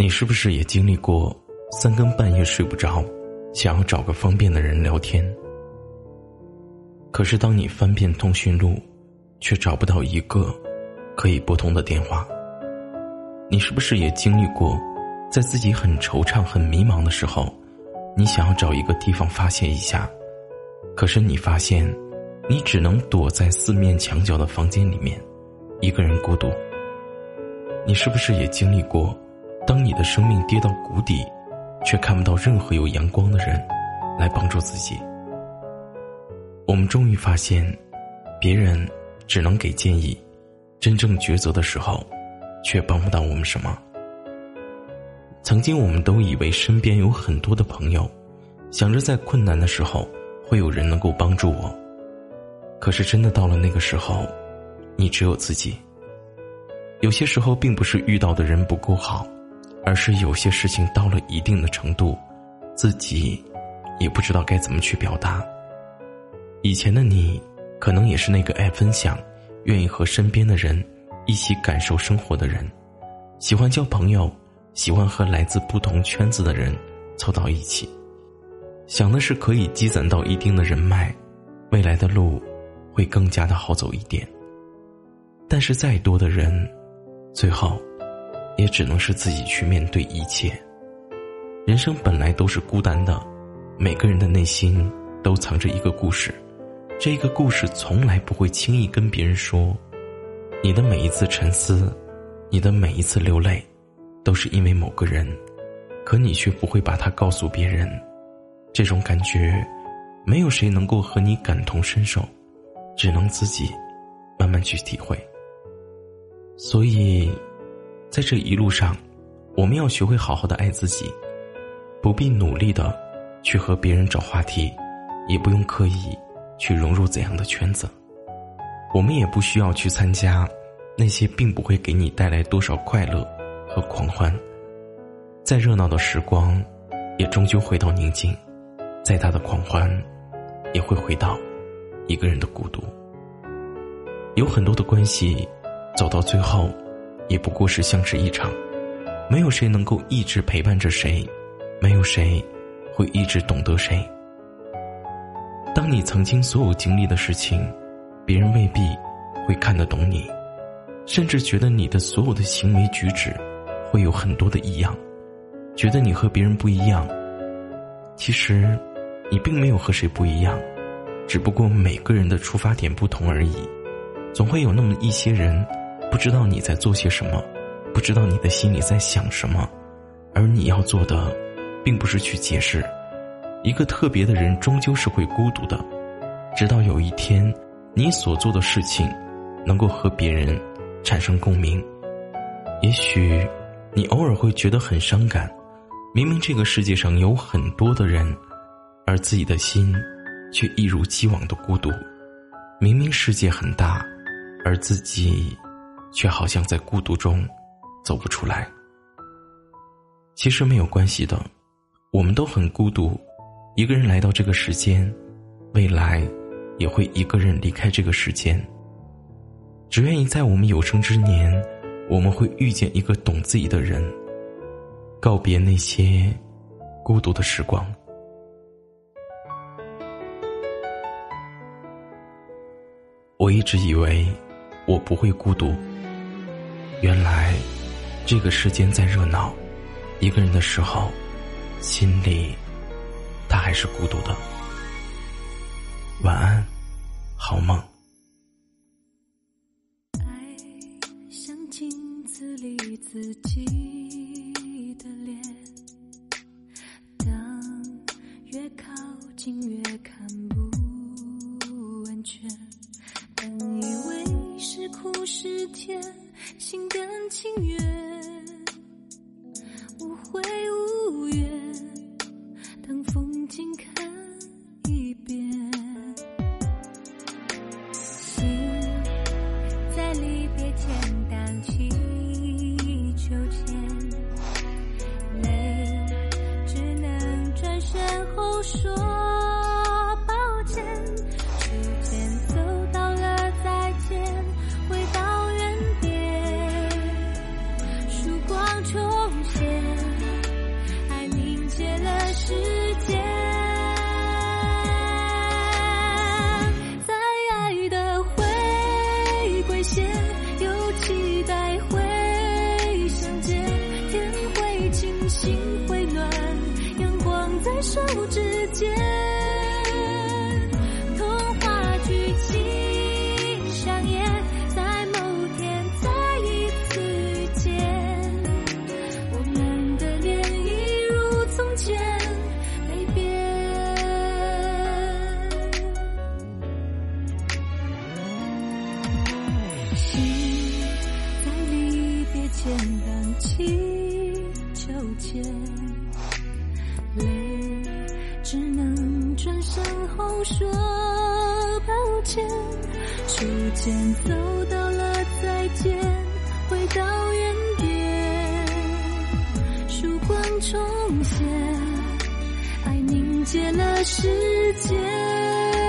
你是不是也经历过三更半夜睡不着，想要找个方便的人聊天？可是当你翻遍通讯录，却找不到一个可以拨通的电话。你是不是也经历过，在自己很惆怅、很迷茫的时候？你想要找一个地方发泄一下，可是你发现，你只能躲在四面墙角的房间里面，一个人孤独。你是不是也经历过，当你的生命跌到谷底，却看不到任何有阳光的人来帮助自己？我们终于发现，别人只能给建议，真正抉择的时候，却帮不到我们什么。曾经，我们都以为身边有很多的朋友，想着在困难的时候会有人能够帮助我。可是，真的到了那个时候，你只有自己。有些时候，并不是遇到的人不够好，而是有些事情到了一定的程度，自己也不知道该怎么去表达。以前的你，可能也是那个爱分享、愿意和身边的人一起感受生活的人，喜欢交朋友。喜欢和来自不同圈子的人凑到一起，想的是可以积攒到一定的人脉，未来的路会更加的好走一点。但是再多的人，最后也只能是自己去面对一切。人生本来都是孤单的，每个人的内心都藏着一个故事，这个故事从来不会轻易跟别人说。你的每一次沉思，你的每一次流泪。都是因为某个人，可你却不会把它告诉别人。这种感觉，没有谁能够和你感同身受，只能自己慢慢去体会。所以，在这一路上，我们要学会好好的爱自己，不必努力的去和别人找话题，也不用刻意去融入怎样的圈子。我们也不需要去参加那些并不会给你带来多少快乐。和狂欢，再热闹的时光，也终究回到宁静；再大的狂欢，也会回到一个人的孤独。有很多的关系，走到最后，也不过是相识一场。没有谁能够一直陪伴着谁，没有谁会一直懂得谁。当你曾经所有经历的事情，别人未必会看得懂你，甚至觉得你的所有的行为举止。会有很多的异样，觉得你和别人不一样。其实，你并没有和谁不一样，只不过每个人的出发点不同而已。总会有那么一些人，不知道你在做些什么，不知道你的心里在想什么，而你要做的，并不是去解释。一个特别的人，终究是会孤独的。直到有一天，你所做的事情，能够和别人产生共鸣，也许。你偶尔会觉得很伤感，明明这个世界上有很多的人，而自己的心却一如既往的孤独。明明世界很大，而自己却好像在孤独中走不出来。其实没有关系的，我们都很孤独，一个人来到这个世间，未来也会一个人离开这个世间。只愿意在我们有生之年。我们会遇见一个懂自己的人，告别那些孤独的时光。我一直以为我不会孤独，原来这个世间再热闹，一个人的时候，心里他还是孤独的。晚安，好梦。爱像镜子里自己不说心在离别前荡起秋千，泪只能转身后说抱歉。初见走到了再见，回到原点，曙光重现，爱凝结了时间。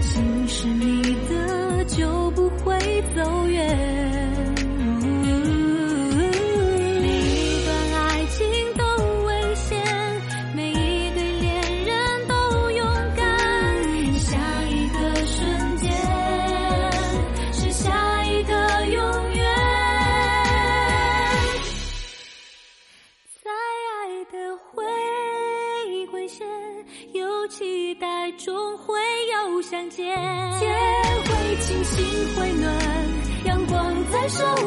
心是你的就不会走远。so